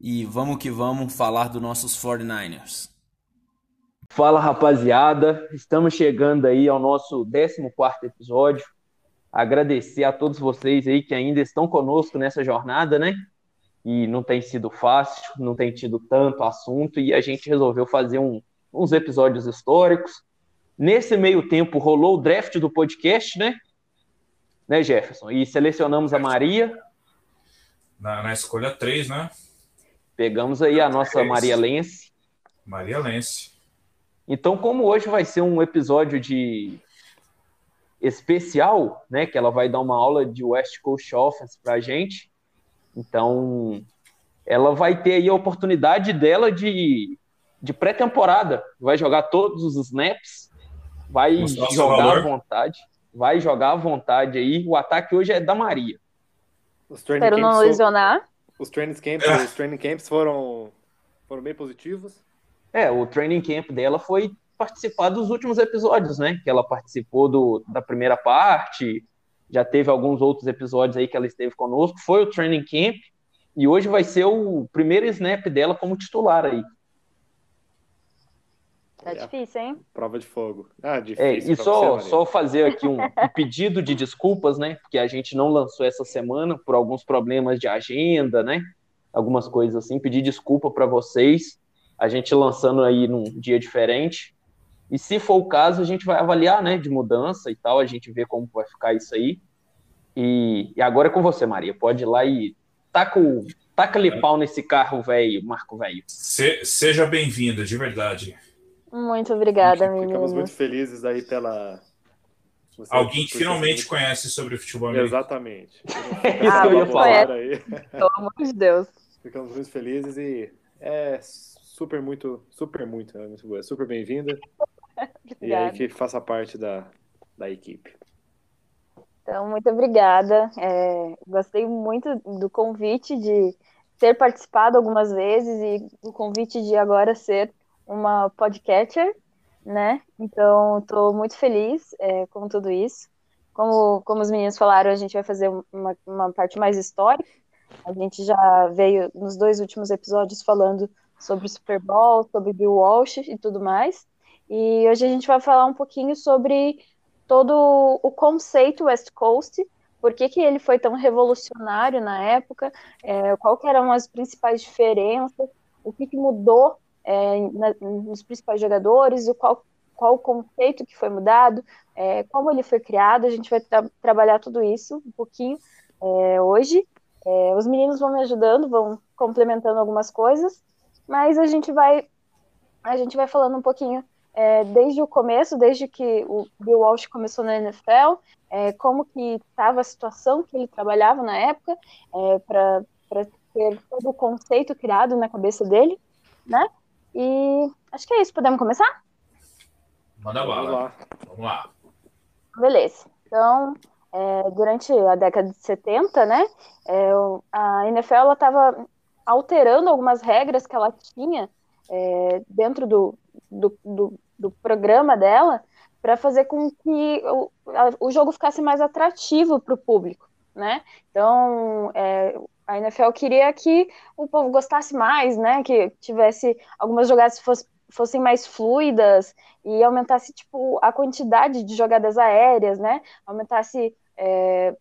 e vamos que vamos falar dos nossos 49ers. Fala rapaziada, estamos chegando aí ao nosso 14 episódio. Agradecer a todos vocês aí que ainda estão conosco nessa jornada, né? E não tem sido fácil, não tem tido tanto assunto e a gente resolveu fazer um, uns episódios históricos. Nesse meio tempo rolou o draft do podcast, né? Né, Jefferson? E selecionamos a Maria. Na, na escolha 3, né? Pegamos aí a nossa Maria Lense. Maria Lense. Então, como hoje vai ser um episódio de especial, né, que ela vai dar uma aula de West Coast Offense pra gente. Então, ela vai ter aí a oportunidade dela de, de pré-temporada. Vai jogar todos os snaps, vai jogar à vontade, vai jogar à vontade aí. O ataque hoje é da Maria. Espero não lesionar. Os training camps, é. os training camps foram, foram bem positivos. É, o training camp dela foi participar dos últimos episódios, né? Que ela participou do, da primeira parte, já teve alguns outros episódios aí que ela esteve conosco. Foi o training camp e hoje vai ser o primeiro snap dela como titular aí. Tá difícil, hein? Prova de fogo. Ah, difícil. É, e só, você, só fazer aqui um, um, pedido de desculpas, né? Porque a gente não lançou essa semana por alguns problemas de agenda, né? Algumas coisas assim. Pedir desculpa para vocês. A gente lançando aí num dia diferente. E se for o caso, a gente vai avaliar, né? De mudança e tal. A gente vê como vai ficar isso aí. E, e agora é com você, Maria. Pode ir lá e taca o. Taca-lhe pau nesse carro, velho, Marco velho. Se, seja bem-vinda, de verdade. Muito obrigada, meninas. Ficamos muito felizes aí pela. Você Alguém finalmente conhece sobre o futebol americano. Exatamente. ah, eu conhece. Aí. Pelo amor de Deus. Ficamos muito felizes e é super muito, super muito, é muito boa. Super bem-vinda. e aí que faça parte da, da equipe. Então, muito obrigada. É, gostei muito do convite de ter participado algumas vezes e o convite de agora ser uma podcatcher, né? Então, estou muito feliz é, com tudo isso. Como, como os meninos falaram, a gente vai fazer uma, uma parte mais histórica. A gente já veio nos dois últimos episódios falando sobre o Super Bowl, sobre Bill Walsh e tudo mais. E hoje a gente vai falar um pouquinho sobre todo o conceito West Coast, por que, que ele foi tão revolucionário na época, é, qual eram as principais diferenças, o que, que mudou é, na, nos principais jogadores, o qual, qual o conceito que foi mudado, é, como ele foi criado, a gente vai tra trabalhar tudo isso um pouquinho é, hoje. É, os meninos vão me ajudando, vão complementando algumas coisas, mas a gente vai a gente vai falando um pouquinho é, desde o começo, desde que o Bill Walsh começou na NFL, é, como que estava a situação que ele trabalhava na época, para ter todo o conceito criado na cabeça dele, né? E acho que é isso. Podemos começar? Manda bala. Vamos lá. Beleza. Então, é, durante a década de 70, né, é, a NFL estava alterando algumas regras que ela tinha é, dentro do, do, do, do, programa dela para fazer com que o, a, o jogo ficasse mais atrativo para o público, né? Então, é, a NFL queria que o povo gostasse mais, né? Que tivesse algumas jogadas fosse, fossem mais fluidas e aumentasse tipo a quantidade de jogadas aéreas, né? Aumentasse é,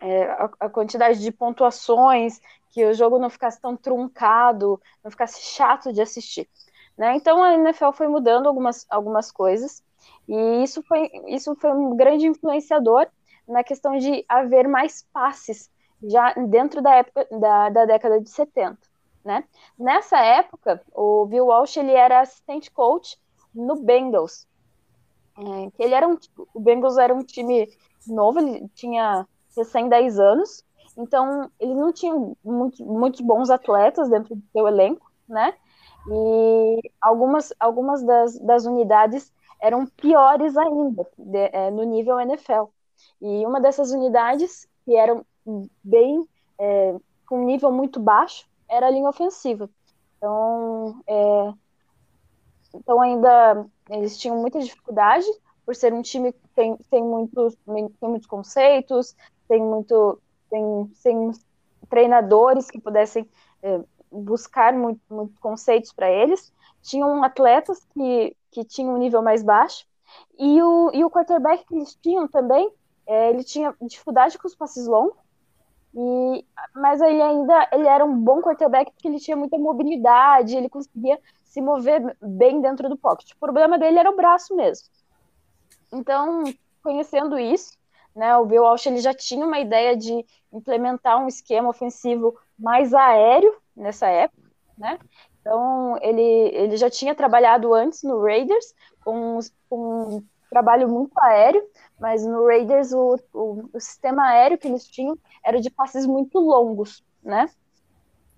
é, a, a, quantidade de pontuações, que o jogo não ficasse tão truncado, não ficasse chato de assistir. Né? Então a NFL foi mudando algumas, algumas coisas e isso foi, isso foi um grande influenciador na questão de haver mais passes já dentro da época da, da década de 70, né? Nessa época, o Bill Walsh ele era assistente coach no Bengals. É, ele era um, o Bengals era um time novo, ele tinha recém 10 anos, então ele não tinha muito, muitos bons atletas dentro do seu elenco, né? E algumas, algumas das, das unidades eram piores ainda de, é, no nível NFL. E uma dessas unidades, que eram bem é, com um nível muito baixo, era a linha ofensiva. Então, é, então ainda eles tinham muita dificuldade por ser um time que tem, tem, muitos, tem muitos conceitos, tem muito tem, tem treinadores que pudessem é, buscar muitos muito conceitos para eles. Tinham atletas que, que tinham um nível mais baixo. E o, e o quarterback que eles tinham também, é, ele tinha dificuldade com os passes longos, e, mas ele ainda ele era um bom quarterback porque ele tinha muita mobilidade, ele conseguia se mover bem dentro do pocket. O problema dele era o braço mesmo. Então, conhecendo isso, né, o Bill Walsh ele já tinha uma ideia de implementar um esquema ofensivo mais aéreo nessa época, né? Então, ele, ele já tinha trabalhado antes no Raiders com, com trabalho muito aéreo, mas no Raiders o, o, o, sistema aéreo que eles tinham era de passes muito longos, né?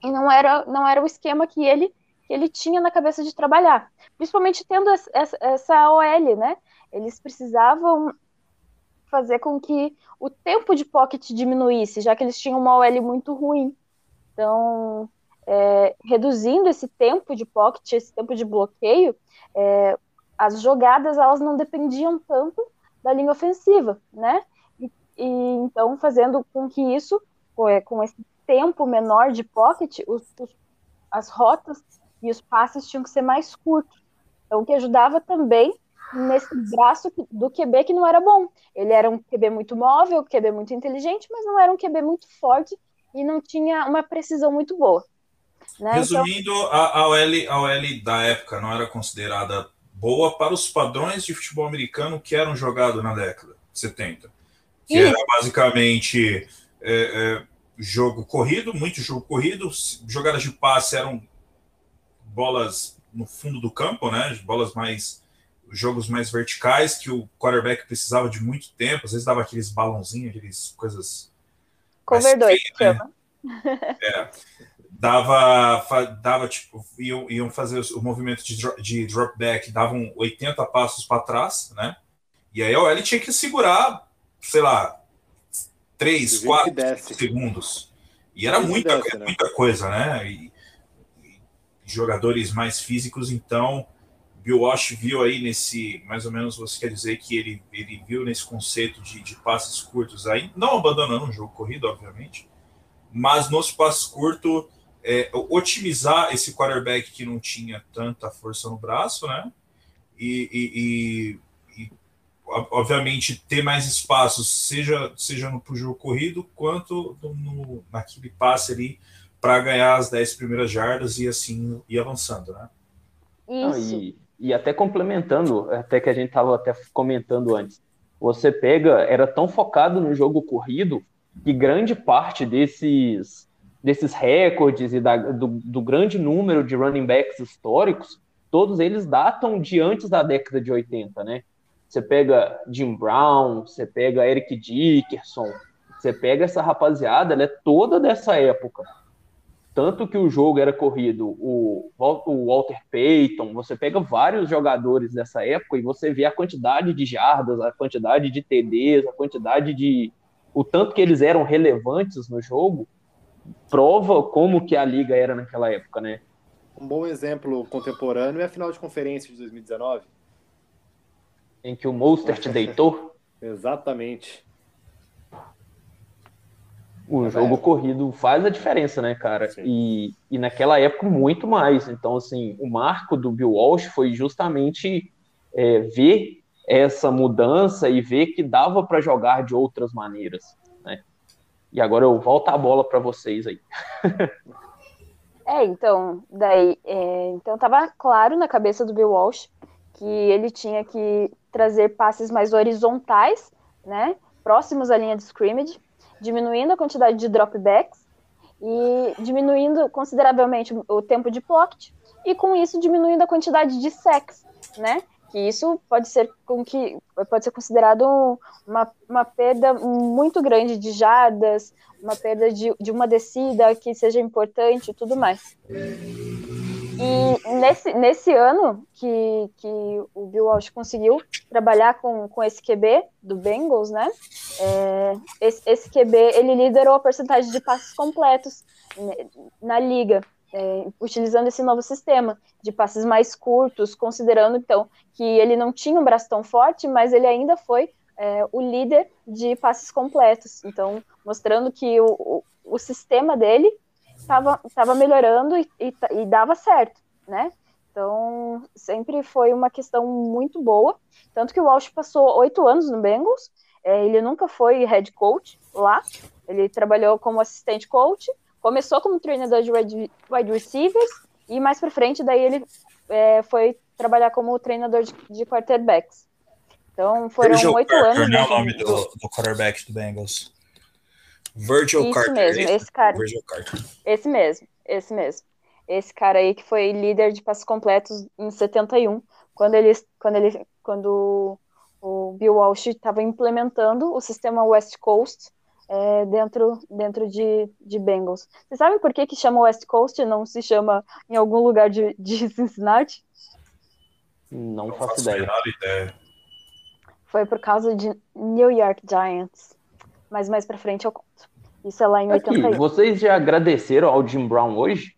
E não era, não era o esquema que ele, que ele tinha na cabeça de trabalhar. Principalmente tendo essa, essa OL, né? Eles precisavam fazer com que o tempo de pocket diminuísse, já que eles tinham uma OL muito ruim. Então, é, reduzindo esse tempo de pocket, esse tempo de bloqueio, é, as jogadas elas não dependiam tanto da linha ofensiva, né? E, e então fazendo com que isso, com esse tempo menor de pocket, os, os, as rotas e os passes tinham que ser mais curtos. Então, o que ajudava também nesse braço do QB que não era bom. Ele era um QB muito móvel, QB muito inteligente, mas não era um QB muito forte e não tinha uma precisão muito boa. Né? Resumindo, então... a, a, OL, a OL da época não era considerada boa para os padrões de futebol americano que eram jogados na década de 70. Que Isso. era basicamente é, é, jogo corrido, muito jogo corrido, jogadas de passe eram bolas no fundo do campo, né? Bolas mais jogos mais verticais que o quarterback precisava de muito tempo, às vezes dava aqueles balãozinhos, aqueles coisas. Cover 2, né? É. Dava, dava tipo, iam, iam fazer o movimento de, de drop back, davam 80 passos para trás, né? E aí a OL tinha que segurar, sei lá, 3, 4 segundos. E era muita, desce, né? muita coisa, né? E, e jogadores mais físicos, então Bill Walsh viu aí nesse, mais ou menos você quer dizer que ele, ele viu nesse conceito de, de passes curtos aí, não abandonando o jogo corrido, obviamente, mas nos passes curtos, é, otimizar esse quarterback que não tinha tanta força no braço, né? E, e, e obviamente ter mais espaços, seja, seja no jogo corrido, quanto no, no, naquele passe ali para ganhar as 10 primeiras jardas e assim ir avançando, né? Isso. e, e até complementando, até que a gente estava até comentando antes, você pega, era tão focado no jogo corrido que grande parte desses, desses recordes e da, do, do grande número de running backs históricos, todos eles datam de antes da década de 80, né? Você pega Jim Brown, você pega Eric Dickerson, você pega essa rapaziada, ela é toda dessa época tanto que o jogo era corrido, o, o Walter Payton, você pega vários jogadores dessa época e você vê a quantidade de jardas, a quantidade de TDs, a quantidade de. o tanto que eles eram relevantes no jogo, prova como que a liga era naquela época, né? Um bom exemplo contemporâneo é a final de conferência de 2019. Em que o Mostert deitou? Exatamente o é jogo corrido faz a diferença, né, cara? E, e naquela época muito mais. Então, assim, o marco do Bill Walsh foi justamente é, ver essa mudança e ver que dava para jogar de outras maneiras? E agora eu volto a bola para vocês aí. é, então, daí, é, então tava claro na cabeça do Bill Walsh que ele tinha que trazer passes mais horizontais, né, próximos à linha de scrimmage, diminuindo a quantidade de dropbacks e diminuindo consideravelmente o tempo de pocket e com isso diminuindo a quantidade de sacks, né? Que isso pode ser com que pode ser considerado uma, uma perda muito grande de jardas, uma perda de, de uma descida que seja importante e tudo mais. E nesse, nesse ano que, que o Bill Walsh conseguiu trabalhar com, com esse QB do Bengals, né? É, esse, esse QB ele liderou a porcentagem de passes completos na liga, é, utilizando esse novo sistema de passes mais curtos, considerando então que ele não tinha um braço tão forte, mas ele ainda foi é, o líder de passes completos. Então, mostrando que o, o, o sistema dele estava melhorando e, e, e, dava certo, né? Então, sempre foi uma questão muito boa. Tanto que o Walsh passou oito anos no Bengals, é, ele nunca foi head coach lá, ele trabalhou como assistente coach, começou como treinador de wide, receivers, e mais para frente, daí ele é, foi trabalhar como treinador de, de quarterbacks. Então, foram oito anos. Não é o nome do, do quarterback do Bengals. Virgil Isso Carter. mesmo, esse, esse cara. Virgil Carter. Esse mesmo, esse mesmo. Esse cara aí que foi líder de passos completos em 71, quando ele, quando ele, quando o Bill Walsh estava implementando o sistema West Coast é, dentro, dentro de, de Bengals. Vocês sabem por que, que chama West Coast e não se chama em algum lugar de, de Cincinnati? Não, Não faço faço ideia. ideia. Foi por causa de New York Giants. Mas mais pra frente eu conto. Isso é lá em Aqui, 81. vocês já agradeceram ao Jim Brown hoje?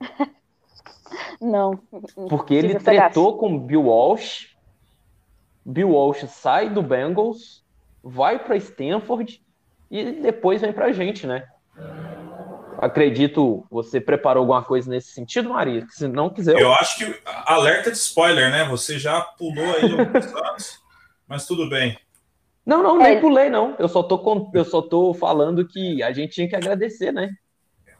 Não. Porque ele tretou com Bill Walsh. Bill Walsh sai do Bengals, vai para Stanford e depois vem pra gente, né? Acredito, você preparou alguma coisa nesse sentido, Maria? Que se não quiser, Eu acho que alerta de spoiler, né? Você já pulou aí alguns anos, mas tudo bem. Não, não, nem É. pulei, não. Eu só tô, eu só tô falando que a gente tinha que agradecer, né?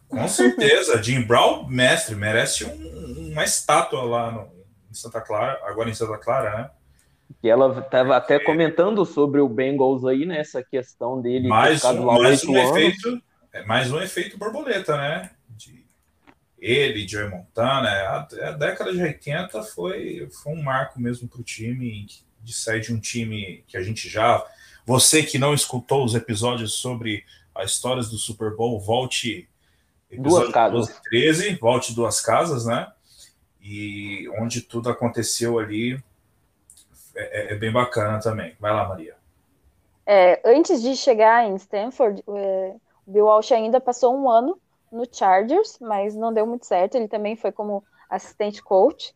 Com certeza, Jim Brown, mestre, merece um- uma estátua lá no, em Santa Clara, agora em Santa Clara, né? Que ela estava até comentando sobre o Bengals aí, né? Essa questão dele Mais um, mais um anos. efeito, é, mais um efeito borboleta, né? De ele, Joey Montana, é, a, a década de 80 foi, foi um marco mesmo para o time, de sair de um time que a gente já. Você que não escutou os episódios sobre as histórias do Super Bowl, volte. Duas casas. 12 e 13, volte duas casas, né? E onde tudo aconteceu ali é, é- é bem bacana também. Vai lá, Maria. É, antes de chegar em Stanford, é, o Bill Walsh ainda passou um ano no Chargers, mas não deu muito certo. Ele também foi como assistente coach.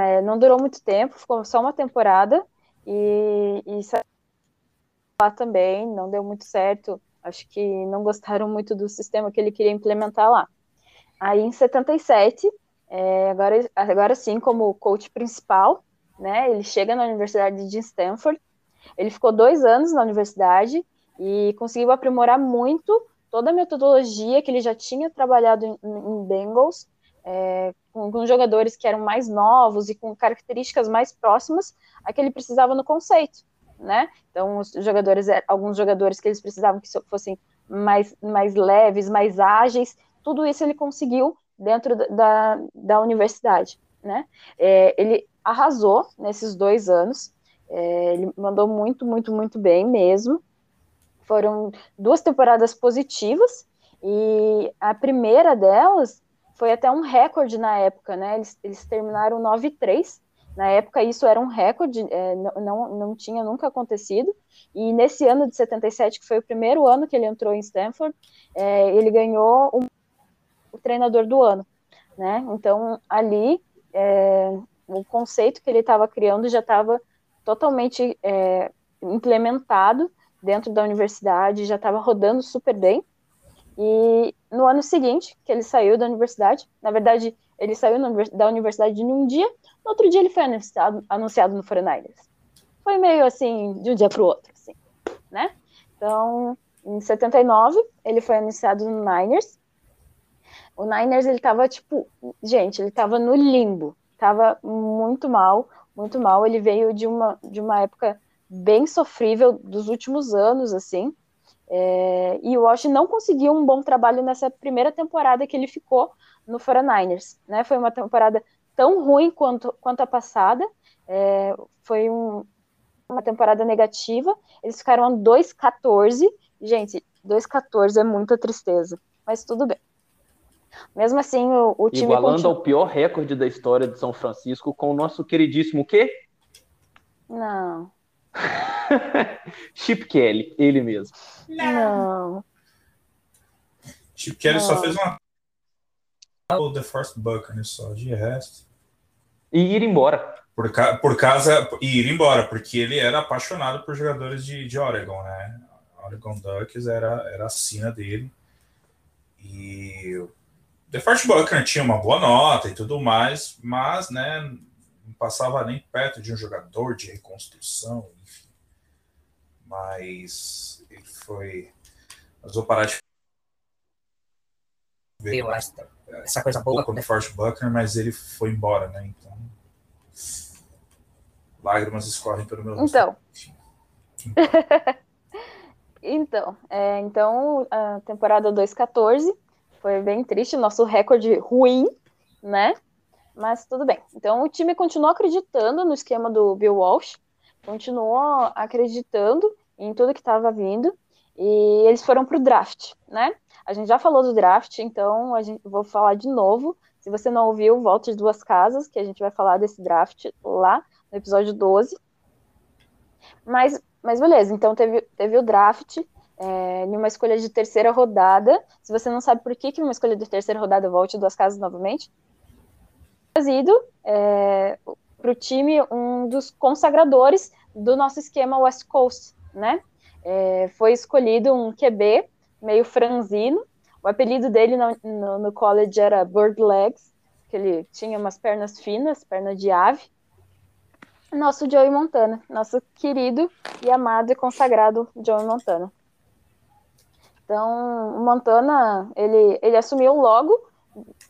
É, não durou muito tempo, ficou só uma temporada e, lá também, não deu muito certo. Acho que não gostaram muito do sistema que ele queria implementar lá. Aí em 77, é, agora, agora sim, como coach principal, né, ele chega na Universidade de Stanford. Ele ficou dois anos na universidade e conseguiu aprimorar muito toda a metodologia que ele já tinha trabalhado em, em Bengals, é, com, com jogadores que eram mais novos e com características mais próximas a que ele precisava no conceito, né? Então, os jogadores, alguns jogadores que eles precisavam que fossem mais, mais leves, mais ágeis, tudo isso ele conseguiu dentro da, da universidade, né? É, ele arrasou nesses dois anos, é, ele mandou muito, muito, muito bem mesmo. Foram duas temporadas positivas e a primeira delas foi até um recorde na época, né? Eles, eles terminaram 9-3. Na época, isso era um recorde, é, não, não tinha nunca acontecido. E nesse ano de 77, que foi o primeiro ano que ele entrou em Stanford, é, ele ganhou um, o treinador do ano, né? Então, ali, é, o conceito que ele estava criando já estava totalmente é, implementado dentro da universidade, já estava rodando super bem. E no ano seguinte, que ele saiu da universidade, na verdade, ele saiu da universidade em um dia, no outro dia ele foi anunciado, anunciado no 49ers. Foi meio assim, de um dia para o outro, assim, né? Então, em 79, ele foi anunciado no Niners. O Niners, ele tava, tipo, gente, ele tava no limbo, tava muito mal, muito mal. Ele veio de uma, de uma época bem sofrível dos últimos anos, assim. É, e o Walsh não conseguiu um bom trabalho nessa primeira temporada que ele ficou no 49ers. Né? Foi uma temporada tão ruim quanto, quanto a passada. É, foi um, uma temporada negativa. Eles ficaram 2-14. Gente, 2-14 é muita tristeza, mas tudo bem. Mesmo assim, o, o time. Igualando continua... ao pior recorde da história de São Francisco com o nosso queridíssimo quê? Não. Chip Kelly, ele mesmo. Não. Chip Kelly Não. só fez uma. The First Buccaneers só, de resto. E ir embora. Por, ca... por causa. E ir embora, porque ele era apaixonado por jogadores de, de Oregon, né? Oregon Ducks era, era a sina dele. E The First Buccaneers tinha uma boa nota e tudo mais, mas, né, não passava nem perto de um jogador de reconstrução, enfim. Mas ele foi. Mas vou parar de. Ver Eu acho essa coisa boa. Com o Forte Buckner, mas ele foi embora, né? Então. Lágrimas escorrem pelo meu Então. então, é, então, a temporada 2-14 foi bem triste, nosso recorde ruim, né? Mas tudo bem. Então o time continuou acreditando no esquema do Bill Walsh, continuou acreditando em tudo que estava vindo e eles foram para o draft, né? A gente já falou do draft, então a gente vou falar de novo. Se você não ouviu, volte de duas casas, que a gente vai falar desse draft lá no episódio 12. Mas, mas beleza, então teve, teve o draft é, em uma escolha de terceira rodada. Se você não sabe por que, que uma escolha de terceira rodada volte duas casas novamente, trazido é, para o time um dos consagradores do nosso esquema West Coast, né? É, foi escolhido um QB meio franzino. O apelido dele no, no, no, college era Bird Legs, que ele tinha umas pernas finas, perna de ave. Nosso Joey Montana, nosso querido e amado e consagrado Joey Montana. Então, o Montana, ele, ele assumiu logo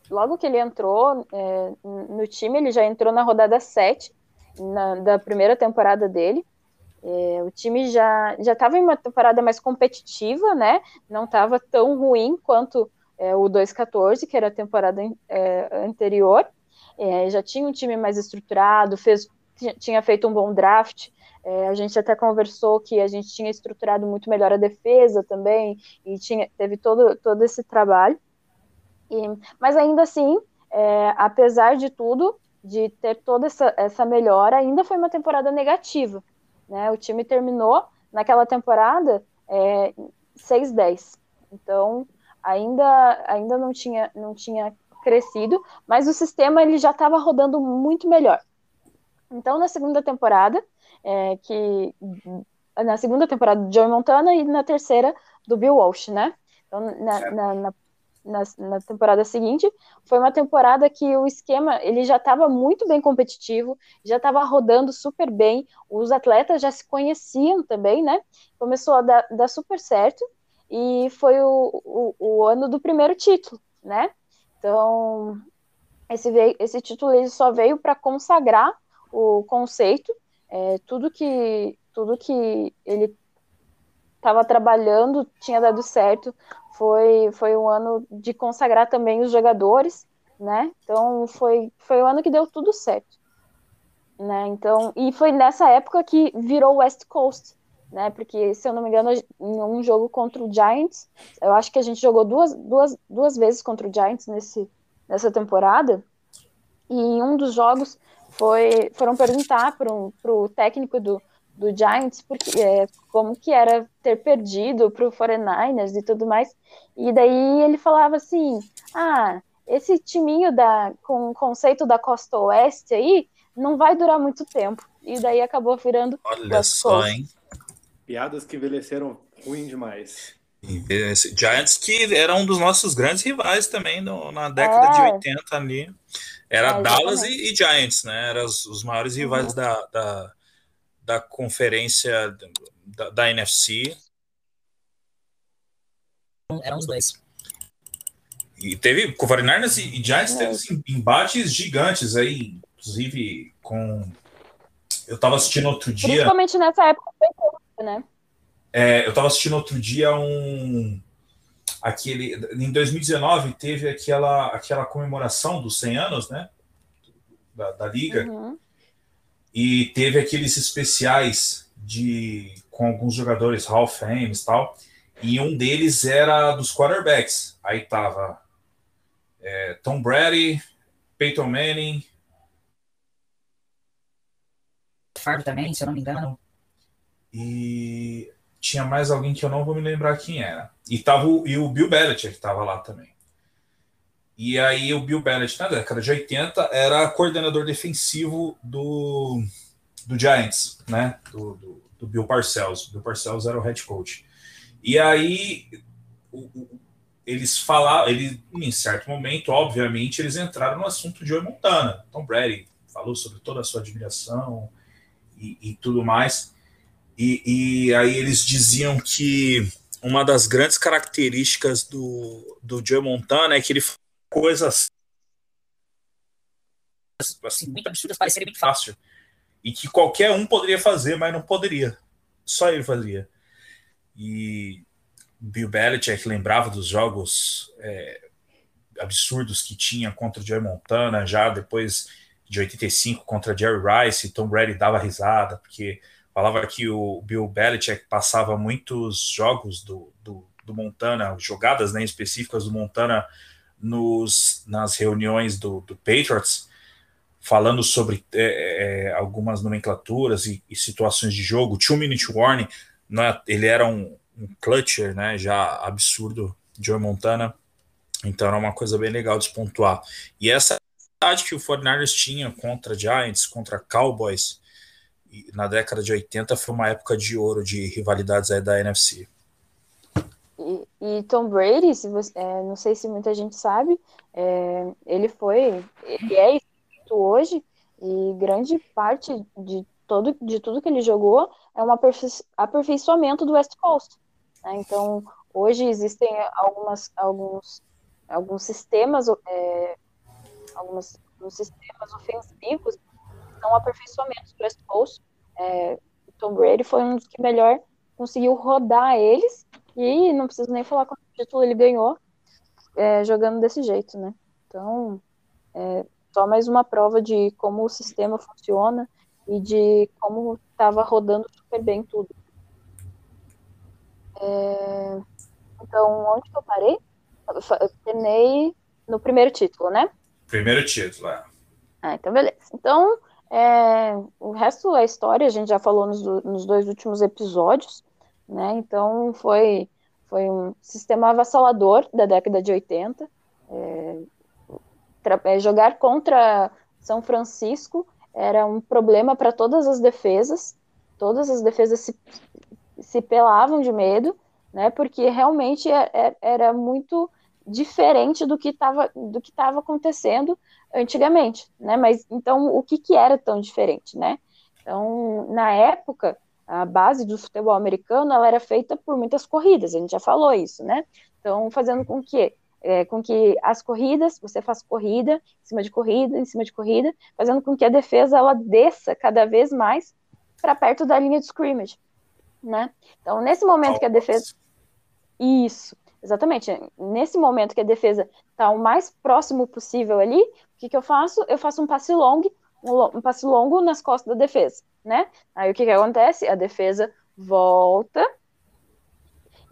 logo que ele entrou é, no time, ele já entrou na rodada 7 na, da primeira temporada dele. É, o time já já estava em uma temporada mais competitiva, né? Não estava tão ruim quanto é, o 2-14, que era a temporada é, anterior. É, já tinha um time mais estruturado, fez, tinha feito um bom draft. É, a gente até conversou que a gente tinha estruturado muito melhor a defesa também, e tinha, teve todo, todo esse trabalho. E, mas ainda assim, é, apesar de tudo, de ter toda essa, essa melhora, ainda foi uma temporada negativa. Né? O time terminou naquela temporada é, 6-10. Então, ainda, ainda não, tinha, não tinha crescido, mas o sistema ele já estava rodando muito melhor. Então, na segunda temporada, é, que na segunda temporada do Joey Montana e na terceira do Bill Walsh, né? Então, na, na, na na, temporada seguinte, foi uma temporada que o esquema ele já estava muito bem competitivo, já estava rodando super bem, os atletas já se conheciam também, né? Começou a dar, dar super certo e foi o, o, o, ano do primeiro título, né? Então esse, esse título ele só veio para consagrar o conceito, é, tudo que tudo que ele estava trabalhando tinha dado certo, foi, foi um ano de consagrar também os jogadores, né? Então foi, foi um ano que deu tudo certo. Né? Então, e foi nessa época que virou West Coast, né? Porque, se eu não me engano, em um jogo contra o Giants, eu acho que a gente jogou duas, duas, duas vezes contra o Giants nesse, nessa temporada, e em um dos jogos foi, foram perguntar para o técnico do, do Giants, porque é, como que era ter perdido para o 49ers e tudo mais. E daí ele falava assim: ah, esse timinho da, com o conceito da costa oeste aí não vai durar muito tempo. E daí acabou virando. Olha só, hein? Piadas que envelheceram ruim demais. Giants que era um dos nossos grandes rivais também no, na década é. de 80 ali. Era é, Dallas e, e, Giants, né? Eram os, os maiores rivais uhum. da, da da conferência da, da NFC. Eram os dois. E teve, com 49ers e, e Giants teve assim, embates gigantes aí, inclusive com. Eu tava assistindo outro dia. Principalmente nessa época, né? É, eu tava assistindo outro dia um. Aquele, em 2019 teve aquela, aquela comemoração dos 100 anos, né? Da, da liga. Uhum e teve aqueles especiais de com alguns jogadores Hall of Fame e tal, e um deles era dos quarterbacks. Aí tava é, Tom Brady, Peyton Manning. Favre também, se eu não me engano. E tinha mais alguém que eu não vou me lembrar quem era. E, tava, e o Bill Belichick estava lá também. E aí o Bill Belichick, na década de 80, era coordenador defensivo do, do Giants, né? Do, do, do Bill Parcells. Bill Parcells era o head coach. E aí o, o, eles falaram, ele, em certo momento, obviamente, eles entraram no assunto de Joe Montana. Tom Brady falou sobre toda a sua admiração e, e tudo mais. E, e, aí eles diziam que uma das grandes características do, do Joe Montana é que ele coisas assim, muito absurdas parecerem muito fácil. E que qualquer um poderia fazer, mas não poderia. Só ele fazia. E Bill Belichick lembrava dos jogos é, absurdos que tinha contra o Joe Montana, já depois de 85 contra Jerry Rice, Tom Brady dava risada, porque falava que o Bill Belichick passava muitos jogos do, do, do Montana, jogadas né, específicas do Montana nos, nas reuniões do, do Patriots, falando sobre é, é, algumas nomenclaturas e, e, situações de jogo. Two Minute Warning, né, ele era um, um clutcher né, já absurdo, Joe Montana, então era uma coisa bem legal de pontuar. E essa que o 49ers tinha contra Giants, contra Cowboys, na década de 80 foi uma época de ouro de rivalidades aí da NFC. E, e Tom Brady, se você, é, não sei se muita gente sabe, é, ele foi, ele é hoje e grande parte de todo de tudo que ele jogou é um aperfei aperfeiçoamento do West Coast. Né? Então hoje existem algumas alguns alguns sistemas é, alguns, alguns sistemas ofensivos são aperfeiçoamentos do Coast. É, Tom Brady foi um dos que melhor conseguiu rodar eles e não preciso nem falar quanto título ele ganhou é, jogando desse jeito, né? Então, é só mais uma prova de como o sistema funciona e de como estava rodando super bem tudo. É, então, onde que eu parei? Eu terminei no primeiro título, né? Primeiro título, é. Ah, então beleza. Então, é, o resto é história, a gente já falou nos, nos dois últimos episódios né? Então foi foi um sistema avassalador da década de 80. É, é, jogar contra São Francisco era um problema para todas as defesas. Todas as defesas se, se pelavam de medo, né? Porque realmente é, é, era muito diferente do que estava do que estava acontecendo antigamente, né? Mas então o que que era tão diferente, né? Então na época a base do futebol americano ela era feita por muitas corridas, a gente já falou isso, né? Então, fazendo com que é, com que as corridas, você faça corrida, em cima de corrida, em cima de corrida, fazendo com que a defesa ela desça cada vez mais para perto da linha de scrimmage, né? Então, nesse momento que a defesa isso, exatamente, nesse momento que a defesa está o mais próximo possível ali, que, que eu faço? Eu faço um passe longo, um, um passe longo nas costas da defesa né? Aí o que que acontece? A defesa volta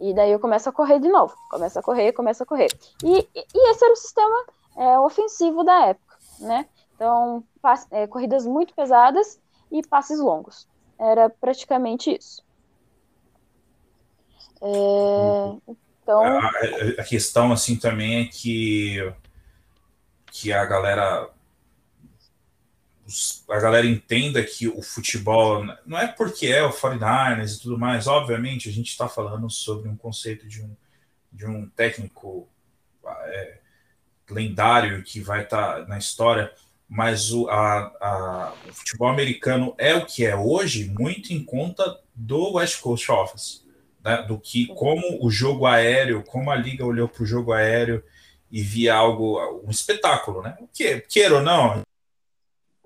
e daí eu começo a correr de novo. Começa a correr, começa a correr. E, e esse era o sistema é, ofensivo da época, né? Então, passe, é, corridas muito pesadas e passes longos. Era praticamente isso. É, então... A, a, questão, assim, também é que, que a galera a galera entenda que o futebol não é porque é o 49ers e tudo mais. Obviamente, a gente está falando sobre um conceito de um, de um técnico é, lendário que vai estar tá na história, mas o, a, a, o futebol americano é o que é hoje, muito em conta do West Coast Office, né? do que como o jogo aéreo, como a liga olhou para o jogo aéreo e via algo, um espetáculo, né? Que, queira ou não,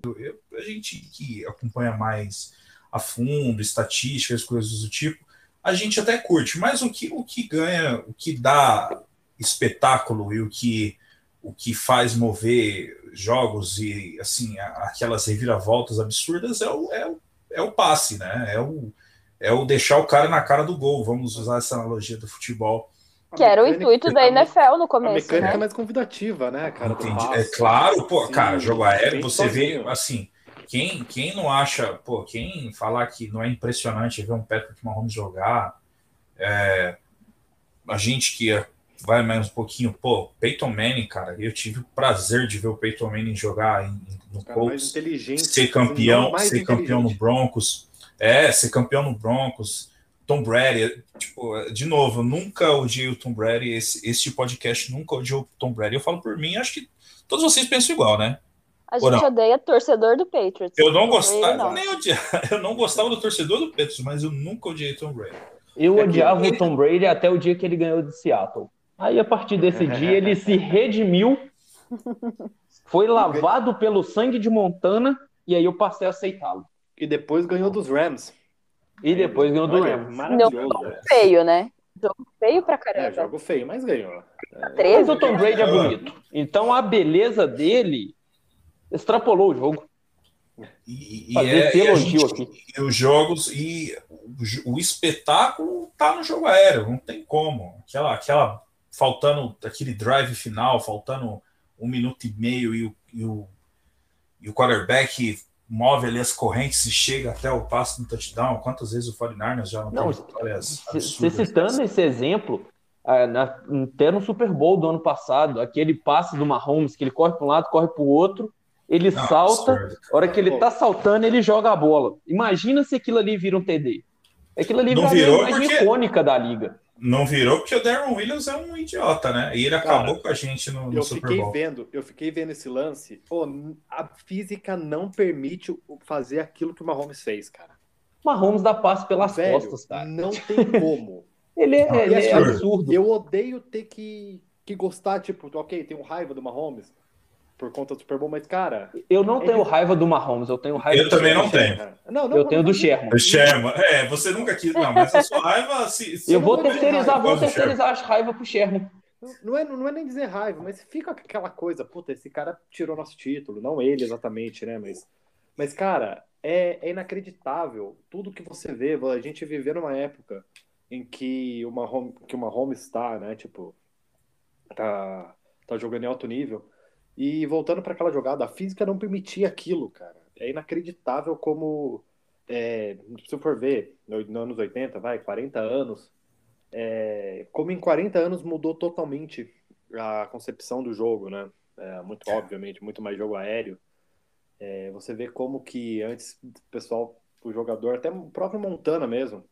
eu, a gente que acompanha mais a fundo, estatísticas, coisas do tipo, a gente até curte, mas o que, o que ganha, o que dá espetáculo e o que, o que faz mover jogos e assim aquelas reviravoltas absurdas é o, é o, é o passe, né? É o, é o deixar o cara na cara do gol. Vamos usar essa analogia do futebol. Que era o intuito da NFL no começo. A mecânica né? é mais convidativa, né, cara? Entendi. É claro, pô, Sim, cara, jogo aéreo, você sozinho. vê assim. Quem, quem não acha, pô, quem falar que não é impressionante ver um Patrick Mahomes jogar, é, a gente que vai mais um pouquinho, pô, Peyton Manning, cara, eu tive o prazer de ver o Peyton Manning jogar em, no cara, Colts, ser campeão, ser campeão no Broncos, é, ser campeão no Broncos, Tom Brady, tipo, de novo, eu nunca odiei o Tom Brady, esse, esse podcast nunca odiou o Tom Brady. Eu falo por mim, acho que todos vocês pensam igual, né? A gente odeia torcedor do Patriots. Eu não gostava, nem odiava, eu não gostava do torcedor do Patriots, mas eu nunca odiei Tom Brady. Eu é odiava o Tom Brady até o dia que ele ganhou de Seattle. Aí, a partir desse dia, ele se redimiu, foi lavado pelo sangue de Montana, e aí eu passei a aceitá-lo. E depois ganhou dos Rams. E depois ganhou do Rams. Maravilhoso. Não, feio, né? Jogo feio pra caramba. É, jogo feio, mas ganhou. É. Mas o Tom Brady é bonito. Então a beleza dele extrapolou o jogo. E, e, é, e, gente, aqui. e os jogos e o, o, espetáculo tá no jogo aéreo, não tem como. Aquela, aquela faltando aquele drive final, faltando um minuto e meio e o, e o, e o quarterback move ali as correntes e chega até o passo do touchdown. Quantas vezes o 49ers já não, não Você citando esse exemplo, ah, até no Super Bowl do ano passado, aquele passe do Mahomes, que ele corre para um lado, corre para o outro, ele não, salta, absurdo. a hora que ele tá saltando, ele joga a bola. Imagina se aquilo ali vira um TD. Aquilo ali não virou a imagem porque... icônica da liga. Não virou porque o Darren Williams é um idiota, né? E ele Cara, acabou com a gente no, no eu Super fiquei Bowl. Vendo, eu fiquei vendo esse lance. Pô, a física não permite fazer aquilo que o Mahomes fez, cara. O Mahomes dá passe pelas Velho, costas, cara. Não tem como. ele é, ele é absurdo. Eu odeio ter que, que gostar, tipo, ok, tenho raiva do Mahomes por conta do Super Bowl, mas, cara. Eu não tenho raiva do Mahomes, eu tenho raiva Eu também não tenho. Não, não, eu tenho do Sherman. Do Sherman. É, você nunca quis. Não, mas a sua raiva. Se, se eu vou terceirizar, vou terceirizar as raivas pro Sherman. Não é, não é nem dizer raiva, mas fica aquela coisa, puta, esse cara tirou nosso título, não ele exatamente, né? Mas, mas cara, é, é inacreditável tudo que você vê. A gente vive numa época em que uma home, que uma home está, né? Tipo, tá, tá jogando em alto nível. E voltando para aquela jogada, a física não permitia aquilo, cara. É inacreditável como, é, se for ver, nos no anos 80, vai, 40 anos, é, como em 40 anos mudou totalmente a concepção do jogo, né? É, muito obviamente, muito mais jogo aéreo. É, você vê como que antes o pessoal, o jogador, até o próprio Montana mesmo,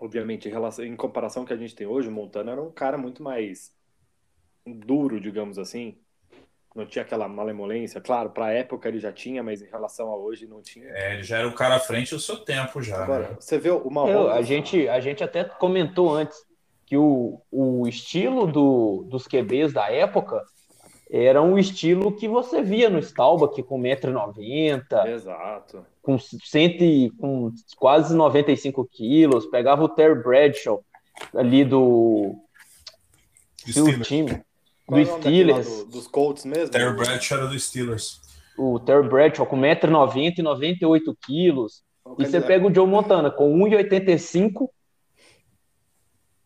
obviamente, em, relação, em comparação que a gente tem hoje, o Montana era um cara muito mais duro, digamos assim, não tinha aquela malemolência. Claro, para a época ele já tinha, mas em relação a hoje não tinha. É, ele já era o cara à frente do seu tempo já. Agora, né? você vê o Mahomes... a gente A gente até comentou antes que o, o estilo do, dos QBs da época era um estilo que você via no Staubach com 1,90m. Exato. Com, cento, com quase 95 quilos. Pegava o Terry Bradshaw ali do... Do time qual do Steelers. Do, dos Colts mesmo? Terry Bradshaw era do Steelers. O Terry Bradshaw com 1,90m e 98 quilos. E você pega o Joe Montana com 1,85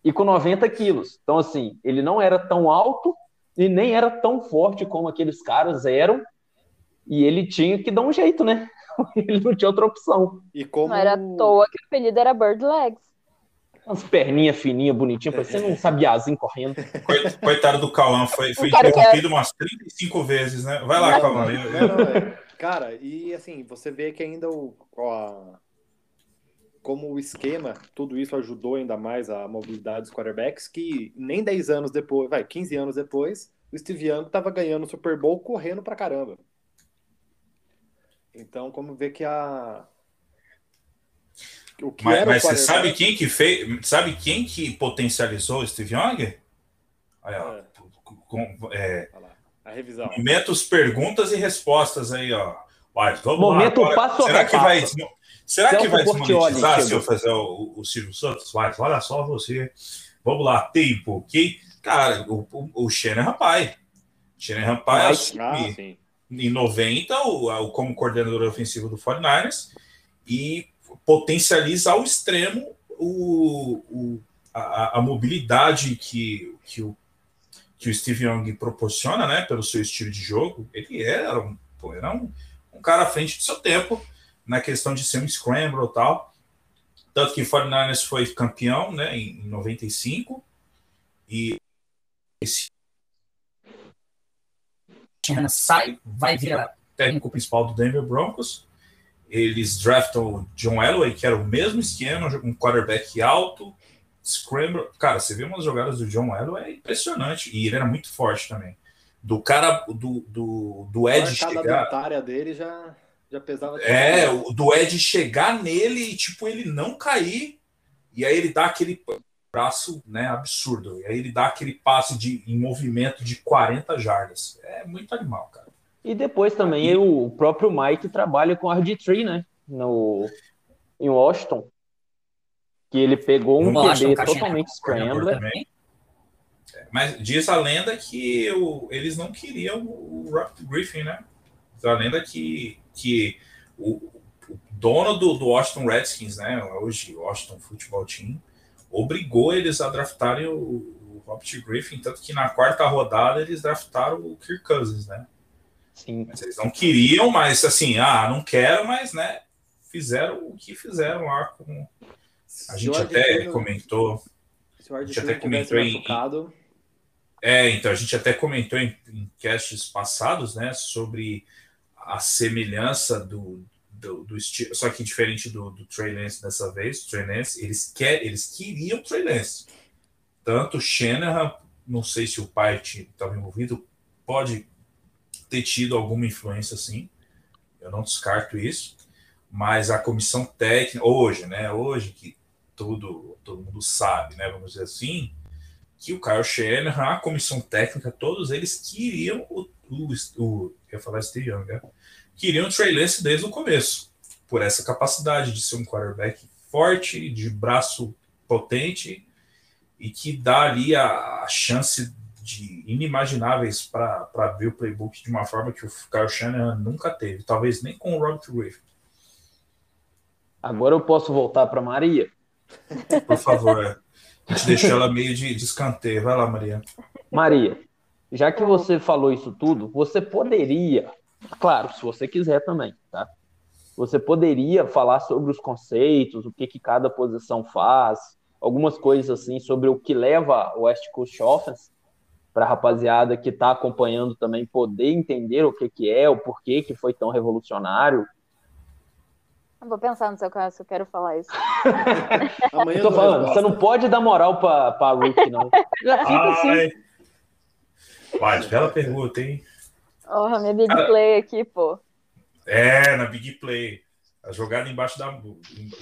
e com 90 quilos. Então, assim, ele não era tão alto e nem era tão forte como aqueles caras eram. E ele tinha que dar um jeito, né? ele não tinha outra opção. E como... Não era à toa que o apelido era Bird Legs. Umas perninhas fininhas, bonitinhas, parecendo um sabiazinho correndo. Coitado do Cauã, foi, foi interrompido umas 35 vezes, né? Vai lá, Cauã. É. Cara, e assim, você vê que ainda o, a, como o esquema, tudo isso ajudou ainda mais a mobilidade dos quarterbacks, que nem 10 anos depois, vai, 15 anos depois, o Steve Young tava ganhando o Super Bowl correndo pra caramba. Então, como ver que a, mas, mas você sabe quem que fez? Sabe quem que potencializou o Steve Young? Ó, é. Com, é, a revisão. Momentos perguntas e respostas aí, ó. Vai, vamos Momento lá. Passo será que vai, será que vai desmonetizar se eu fazer o, o Silvio Santos? Vai, olha só você. Vamos lá, tempo, ok? Cara, o, o, o Shannon Rapaz. Shannon Rapaz ah, em 90 o, o, como coordenador ofensivo do 49ers e potencializa ao extremo o, o, a, a mobilidade que, que, o, que o Steve Young proporciona, né, pelo seu estilo de jogo, ele era um, era um, um cara à frente do seu tempo na questão de ser um scramble e tal. Tanto que o 49ers foi campeão né, em, em 95 e esse sai, vai virar técnico principal do Denver Broncos. Eles draftam o John Elway, que era o mesmo esquema, um quarterback alto, scramble. Cara, você vê umas jogadas do John Elway, é impressionante. E ele era muito forte também. Do cara, do, do, do Ed chegar... A dele já, já pesava... É, o, do Ed chegar nele e, tipo, ele não cair. E aí ele dá aquele braço né, absurdo. E aí ele dá aquele passe de, em movimento de 40 jardas. É muito animal, cara. E depois também e... o próprio Mike trabalha com RG3, né? No, em Washington. Que ele pegou um QB totalmente scrambler. É, mas diz a lenda que o, eles não queriam o Rock Griffin, né? Diz a lenda que, que o, o dono do, do Washington Redskins, né? Hoje, Washington Football Team, obrigou eles a draftarem o, o Robert Griffin, tanto que na quarta rodada eles draftaram o Kirk Cousins, né? Sim. Mas eles não queriam, mas assim, ah, não quero, mas né, fizeram o que fizeram lá com. A gente até comentou. Se a gente até comentou em, focado... É, então a gente até comentou em, em casts passados, né, sobre a semelhança do, do, do estilo, só que diferente do, do Trey Lance dessa vez, Trey Lance, eles, quer, eles queriam Trey Lance. Tanto Shanahan, não sei se o pai estava envolvido, pode ter tido alguma influência sim, eu não descarto isso, mas a comissão técnica, hoje, né, hoje que tudo, todo mundo sabe, né, vamos dizer assim, que o Kyle Shanahan, a comissão técnica, todos eles queriam o, o, o eu ia falar Steve Young, né? queriam o Trey Lance desde o começo, por essa capacidade de ser um quarterback forte, de braço potente e que dá ali a, a chance de inimagináveis para ver o playbook de uma forma que o Kyle Shanahan nunca teve, talvez nem com o Robert Griffin. Agora eu posso voltar para Maria? Por favor, é. deixou ela meio de, de escanteio. Vai lá, Maria. Maria, já que você falou isso tudo, você poderia Claro, se você quiser também, tá? Você poderia falar sobre os conceitos, o que, que cada posição faz, algumas coisas assim sobre o que leva o West Coast Offense para a rapaziada que está acompanhando também poder entender o que, que é, o porquê que foi tão revolucionário. Eu vou pensar no seu caso, eu quero falar isso. Amanhã tô falando, você não pode dar moral para a Rick, não. Já fica assim. Pode, bela pergunta, hein? Oh, minha big Cara, play aqui, pô. É, na big play. A jogada embaixo da,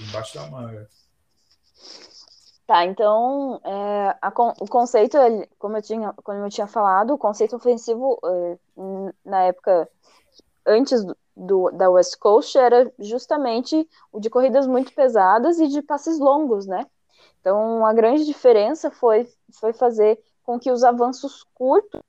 embaixo da manga. Tá, então é, a, o conceito, como eu, tinha, como eu tinha falado, o conceito ofensivo é, na época antes do, da West Coast era justamente o de corridas muito pesadas e de passes longos, né? Então a grande diferença foi, foi fazer com que os avanços curtos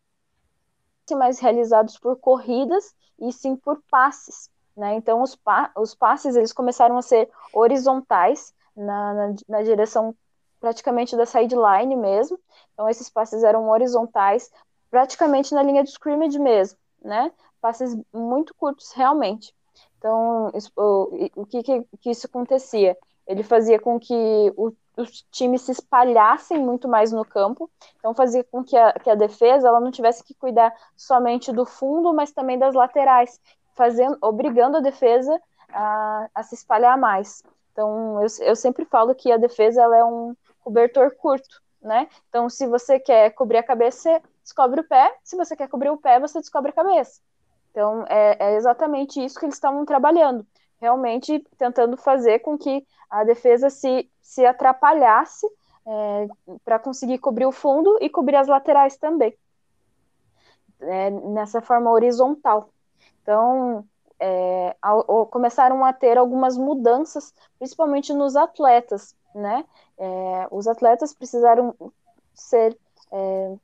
mais realizados por corridas e sim por passes. Né? Então, os, pa os passes eles começaram a ser horizontais na, na, na direção praticamente da sideline mesmo. Então, esses passes eram horizontais, praticamente na linha de scrimmage mesmo, né? Passes muito curtos, realmente. Então, isso, o, o que, que, que, isso acontecia? Ele fazia com que o os times se espalhassem muito mais no campo, então fazia com que a, que a defesa ela não tivesse que cuidar somente do fundo, mas também das laterais, fazendo, obrigando a defesa a, a se espalhar mais. Então eu, eu sempre falo que a defesa ela é um cobertor curto, né? Então se você quer cobrir a cabeça, você descobre o pé, se você quer cobrir o pé, você descobre a cabeça. Então é, é exatamente isso que eles estavam trabalhando realmente tentando fazer com que a defesa se, se atrapalhasse é, para conseguir cobrir o fundo e cobrir as laterais também, é, nessa forma horizontal. Então, é, ao, começaram a ter algumas mudanças, principalmente nos atletas, né? É, os atletas precisaram ser é,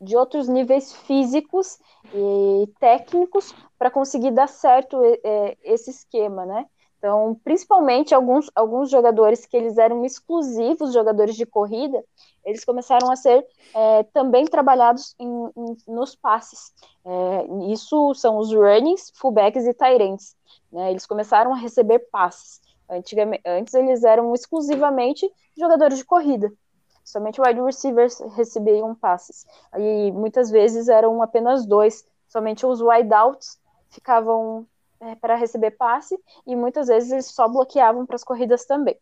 de outros níveis físicos e técnicos para conseguir dar certo é, esse esquema, né? Então, principalmente alguns, alguns jogadores que eles eram exclusivos jogadores de corrida, eles começaram a ser é, também trabalhados em, em, nos passes. É, isso são os runnings, fullbacks e tight né? Eles começaram a receber passes. Antigamente, antes eles eram exclusivamente jogadores de corrida. Somente wide receivers recebiam passes. E muitas vezes eram apenas dois. Somente os wideouts ficavam é, para receber passe e muitas vezes eles só bloqueavam para as corridas também.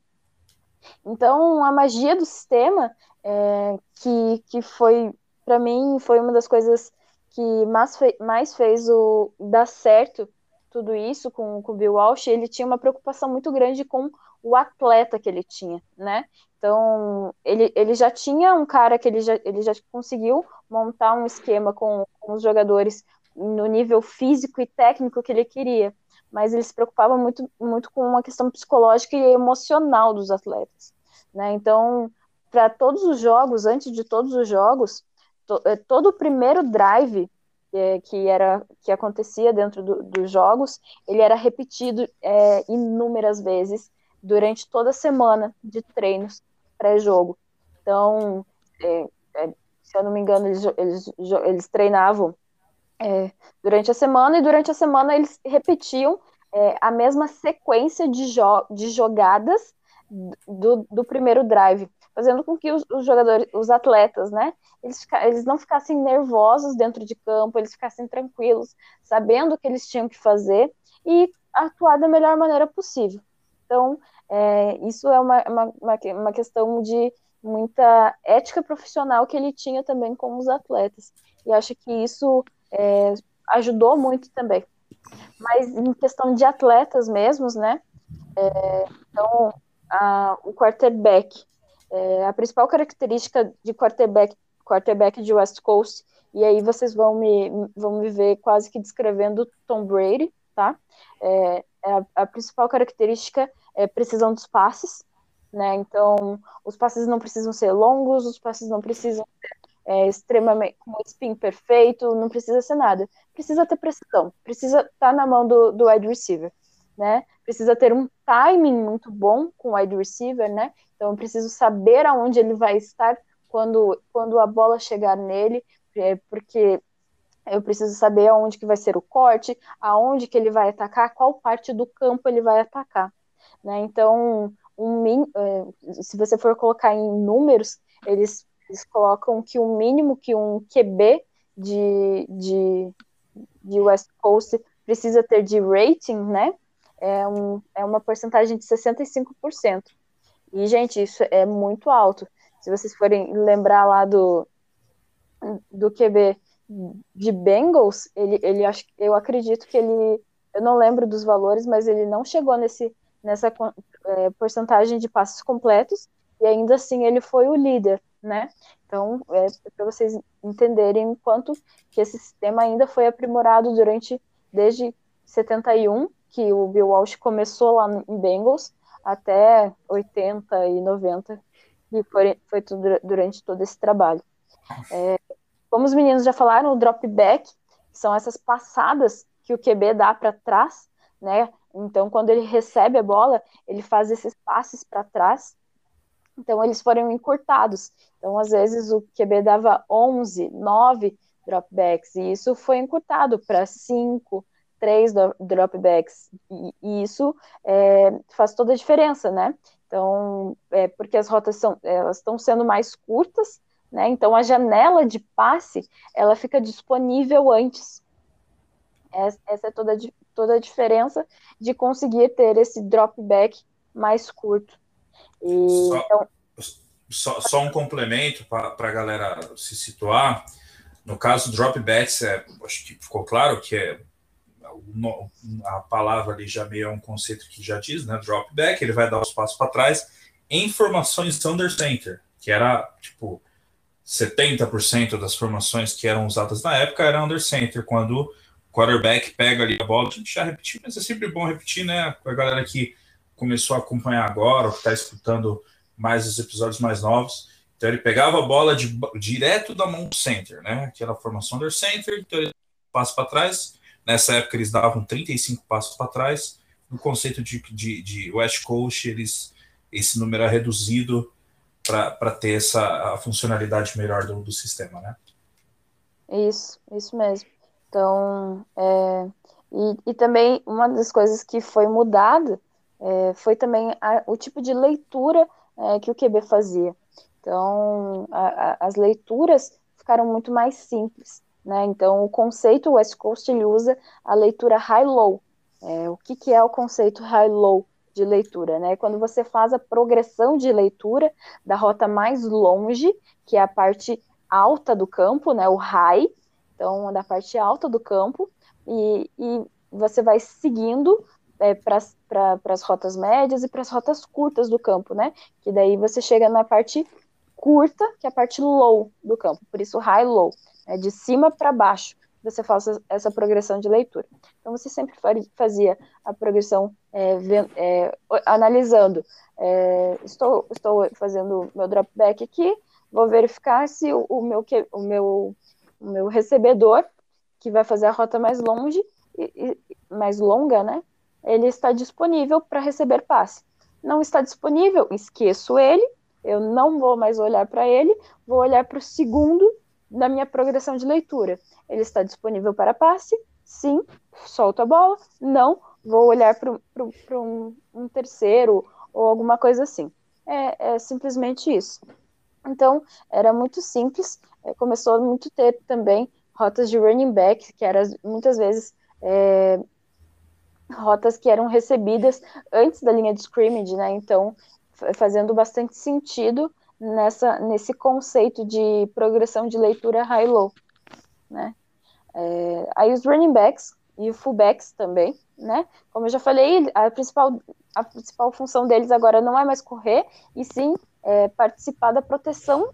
Então, a magia do sistema, é, que, que foi, para mim, foi uma das coisas que mais, fe mais fez o dar certo tudo isso com, com o Bill Walsh, ele tinha uma preocupação muito grande com o atleta que ele tinha, né? Então, ele, ele já tinha um cara que ele já, ele já conseguiu montar um esquema com, com os jogadores no nível físico e técnico que ele queria, mas ele se preocupava muito, muito com uma questão psicológica e emocional dos atletas, né? Então, para todos os jogos, antes de todos os jogos, to, é, todo o primeiro drive é, que era que acontecia dentro do, dos jogos, ele era repetido é, inúmeras vezes durante toda a semana de treinos pré-jogo. Então, é, é, se eu não me engano, eles, eles, eles treinavam é, durante a semana, e durante a semana eles repetiam a mesma sequência de, jo de jogadas do, do primeiro drive, fazendo com que os, os jogadores, os atletas, né, eles, eles não ficassem nervosos dentro de campo, eles ficassem tranquilos, sabendo o que eles tinham que fazer e atuar da melhor maneira possível. Então, é, isso é uma, uma, uma questão de muita ética profissional que ele tinha também com os atletas. E acho que isso é, ajudou muito também. Mas em questão de atletas mesmos, né? É, então, a, o quarterback, é, a principal característica de quarterback, quarterback de West Coast, e aí vocês vão me, vão me ver quase que descrevendo Tom Brady, tá? É, é a, a principal característica é precisão dos passes, né? Então, os passes não precisam ser longos, os passes não precisam ser é, extremamente com o spin perfeito, não precisa ser nada. Precisa ter precisão, precisa estar tá na mão do, do wide receiver, né? Precisa ter um timing muito bom com o wide receiver, né? Então, eu preciso saber aonde ele vai estar quando, quando a bola chegar nele, é, porque eu preciso saber aonde que vai ser o corte, aonde que ele vai atacar, qual parte do campo ele vai atacar, né? Então, um, é, se você for colocar em números, eles eles colocam que o mínimo que um QB de, de, de West Coast precisa ter de rating, né? É, um, é uma porcentagem de 65%. E, gente, isso é muito alto. Se vocês forem lembrar lá do, do QB de Bengals, ele, ele eu acredito que ele, eu não lembro dos valores, mas ele não chegou nesse, nessa é, porcentagem de passos completos, e ainda assim ele foi o líder né? Então, é para vocês entenderem o quanto que esse sistema ainda foi aprimorado durante desde 71, que o Bill Walsh começou lá em Bengals, até 80 e 90, e foi, foi tudo, durante todo esse trabalho. É, como os meninos já falaram, o drop back são essas passadas que o QB dá para trás, né? Então, quando ele recebe a bola, ele faz esses passes para trás então, eles foram encurtados. Então, às vezes, o QB dava 11, 9 dropbacks, e isso foi encurtado para 5, 3 dropbacks. E, e isso é, faz toda a diferença, né? Então, é porque as rotas são, elas estão sendo mais curtas, né? Então, a janela de passe, ela fica disponível antes. Essa, é toda, toda a diferença de conseguir ter esse dropback mais curto. E, só, então... só, só, um complemento para a galera se situar. No caso, drop backs, é, acho que ficou claro que é a palavra ali já meio é um conceito que já diz, né? Drop back, ele vai dar os passos para trás em formações under center, que era tipo 70% das formações que eram usadas na época era under center, quando o quarterback pega ali a bola, a gente já repetiu, mas é sempre bom repetir, né? A galera que começou a acompanhar agora, ou que está escutando mais os episódios mais novos. Então ele pegava a bola de, direto da mão do center, né? Aquela formação under center, então ele passa para trás. Nessa época eles davam 35 passos para trás, no conceito de, de, de West Coast, eles, esse número é reduzido para ter essa a funcionalidade melhor do, do sistema, né? Isso, isso mesmo. Então, é, e, e também uma das coisas que foi mudada é, foi também a, o tipo de leitura é, que o QB fazia. Então, a, a, as leituras ficaram muito mais simples. Né? Então, o conceito West Coast ele usa a leitura high-low. É, o que, que é o conceito high-low de leitura? Né? Quando você faz a progressão de leitura da rota mais longe, que é a parte alta do campo, né? o high, então, da parte alta do campo, e, e você vai seguindo é, para as rotas médias e para as rotas curtas do campo, né? Que daí você chega na parte curta, que é a parte low do campo, por isso high low, é de cima para baixo. Você faz essa progressão de leitura. Então você sempre fazia a progressão é, é, analisando. É, estou, estou fazendo meu dropback aqui, vou verificar se o, o, meu, o, meu, o meu recebedor, que vai fazer a rota mais longe, e, e mais longa, né? ele está disponível para receber passe. Não está disponível, esqueço ele, eu não vou mais olhar para ele, vou olhar para o segundo da minha progressão de leitura. Ele está disponível para passe? Sim, solto a bola. Não, vou olhar para um, um, terceiro ou alguma coisa assim. É, é, simplesmente isso. Então, era muito simples. É, começou a muito ter também rotas de running back, que eram muitas vezes é, rotas que eram recebidas antes da linha de scrimmage, né? Então, fazendo bastante sentido nessa, nesse conceito de progressão de leitura high-low, né? É, aí os running backs e os fullbacks também, né? Como eu já falei, a principal, a principal função deles agora não é mais correr, e sim é, participar da proteção,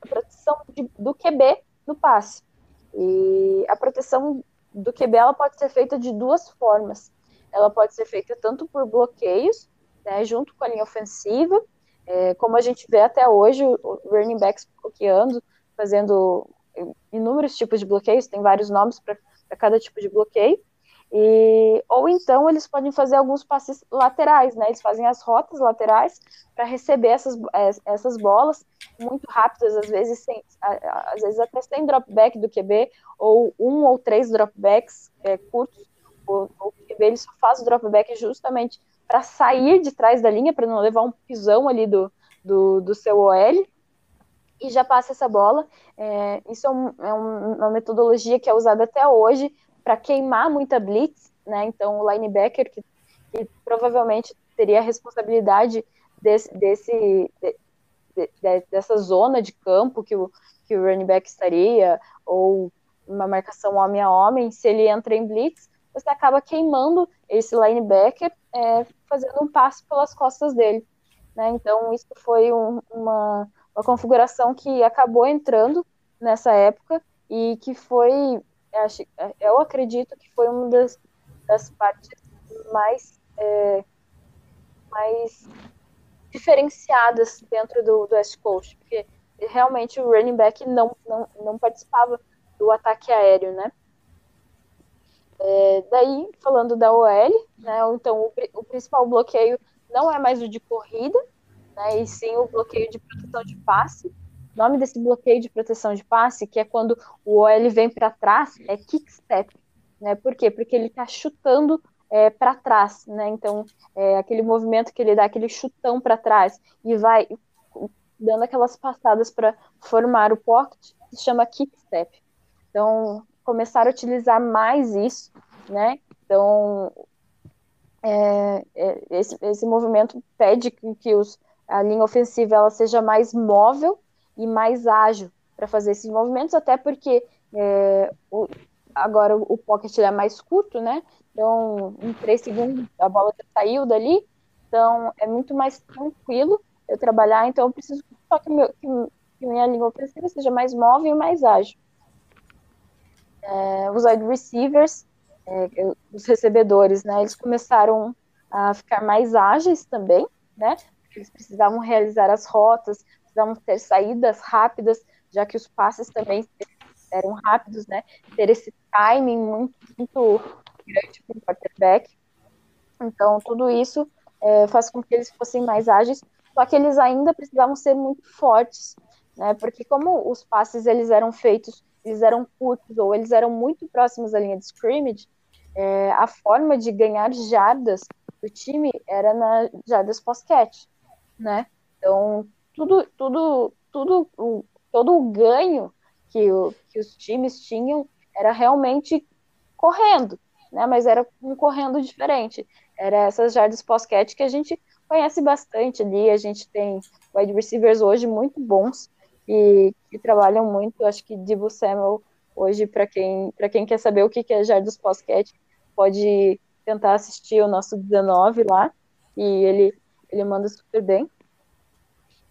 proteção de, do QB no passe. E a proteção do QB ela pode ser feita de duas formas ela pode ser feita tanto por bloqueios, né, junto com a linha ofensiva, é, como a gente vê até hoje, o, running backs bloqueando, fazendo inúmeros tipos de bloqueios, tem vários nomes para cada tipo de bloqueio, e, ou então eles podem fazer alguns passes laterais, né? Eles fazem as rotas laterais para receber essas, é, essas bolas muito rápidas, às vezes sem, às vezes até sem dropback do QB, ou um ou três dropbacks é, curtos o, o QB ele só faz o dropback justamente para sair de trás da linha, para não levar um pisão ali do, do, do seu OL, e já passa essa bola. É, isso é, um, é, uma metodologia que é usada até hoje para queimar muita blitz, né? Então o linebacker que, que provavelmente teria a responsabilidade desse, desse de, de, dessa zona de campo que o, que o running back estaria, ou uma marcação homem a homem, se ele entra em blitz, você acaba queimando esse linebacker é, fazendo um passo pelas costas dele. Né? Então, isso foi um, uma, uma configuração que acabou entrando nessa época e que foi, eu acredito que foi uma das, das partes mais, é, mais diferenciadas dentro do, do West Coast, porque realmente o running back não, não, não participava do ataque aéreo, né? É, daí, falando da OL, né, então o, o, principal bloqueio não é mais o de corrida, né, e sim o bloqueio de proteção de passe. O nome desse bloqueio de proteção de passe, que é quando o OL vem para trás, é kick step. Né, por quê? Porque ele está chutando é, para trás, né? Então, é aquele movimento que ele dá, aquele chutão para trás e vai dando aquelas passadas para formar o pocket, se chama kick step. Então, começaram a utilizar mais isso, né? Então, é, é, esse, esse movimento pede que, que os, a linha ofensiva ela seja mais móvel e mais ágil para fazer esses movimentos, até porque é, o, agora o, o pocket é mais curto, né? Então, em três segundos a bola já saiu dali, então é muito mais tranquilo eu trabalhar, então eu preciso só que, meu, que, que minha linha ofensiva seja mais móvel e mais ágil é, os wide receivers, é, os recebedores, né, eles começaram a ficar mais ágeis também, né, eles precisavam realizar as rotas, precisavam ter saídas rápidas, já que os passes também eram rápidos, né, ter esse timing muito, muito grande para o quarterback. Então, tudo isso é, faz com que eles fossem mais ágeis, só que eles ainda precisavam ser muito fortes, né? Porque como os passes eles eram feitos, eles eram curtos ou eles eram muito próximos da linha de scrimmage, é, a forma de ganhar jardas do time era na jardas pós-catch, né? Então, tudo, tudo, tudo, o, todo o ganho que, o, que os times tinham era realmente correndo, né? Mas era um correndo diferente. Era essas jardas pós-catch que a gente conhece bastante ali. A gente tem wide receivers hoje muito bons e que trabalham muito. Acho que Divo Samuel hoje, para quem, quem quer saber o que é jardas pós-catch, pode tentar assistir o nosso 19 lá, e ele, ele manda super bem.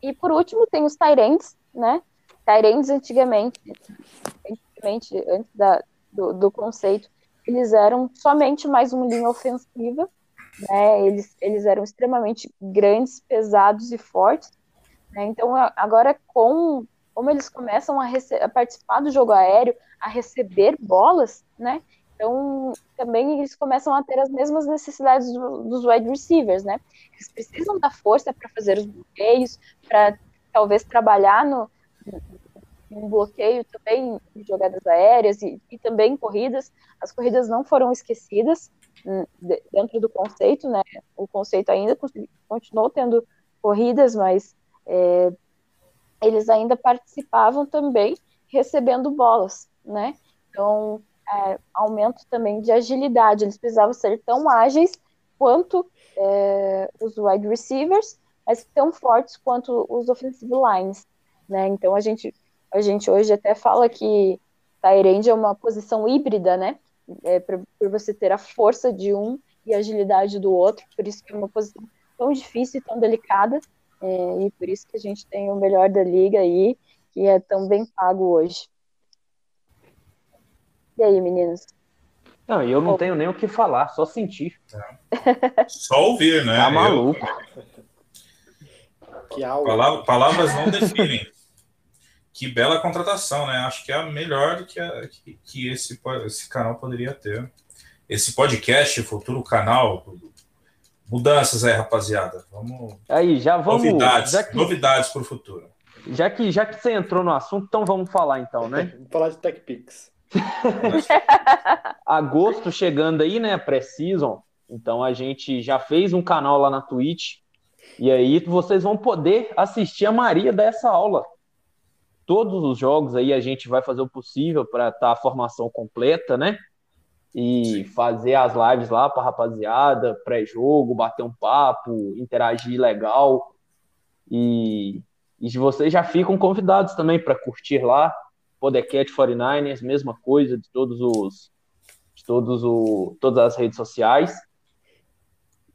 E por último tem os Tyrants, né? Tyrants antigamente, antigamente antes da, do, do conceito, eles eram somente mais uma linha ofensiva, né? Eles, eles eram extremamente grandes, pesados e fortes. Né? Então, agora, com como eles começam a, a, participar do jogo aéreo, a receber bolas, né? Então, também eles começam a ter as mesmas necessidades do, dos wide receivers, né? Eles precisam da força para fazer os bloqueios, para talvez trabalhar no, no bloqueio também de jogadas aéreas e, e também corridas. As corridas não foram esquecidas, dentro do conceito, né? O conceito ainda continuou tendo corridas, mas é, eles ainda participavam também recebendo bolas, né? Então, é, aumento também de agilidade. Eles precisavam ser tão ágeis quanto é, os wide receivers, mas tão fortes quanto os offensive lines, né? Então, a gente, a gente hoje até fala que Tyrande é uma posição híbrida, né? é, por você ter a força de um e a agilidade do outro, por isso que é uma posição tão difícil e tão delicada, é, e por isso que a gente tem o melhor da liga aí, que é tão bem pago hoje. E aí, meninos? Não, eu não oh. tenho nem o que falar, só sentir. É. Só ouvir, né? Tá maluco. Eu... Palavras não definem que bela contratação, né? Acho que é a melhor que, a, que, que, esse, esse canal poderia ter. Esse podcast, futuro canal. Mudanças aí, rapaziada. Vamos. Aí, já vamos. Novidades, já que, novidades para o futuro. Já que, já que você entrou no assunto, então vamos falar, então, né? vamos falar de TechPix. Agosto chegando aí, né? Pré-season. Então a gente já fez um canal lá na Twitch. E aí vocês vão poder assistir a Maria dessa aula todos os jogos aí a gente vai fazer o possível para estar tá a formação completa, né? E fazer as lives lá para rapaziada, pré-jogo, bater um papo, interagir legal. E, e vocês já ficam convidados também para curtir lá. Podcast 49ers, mesma coisa de todos os de todos o, todas as redes sociais.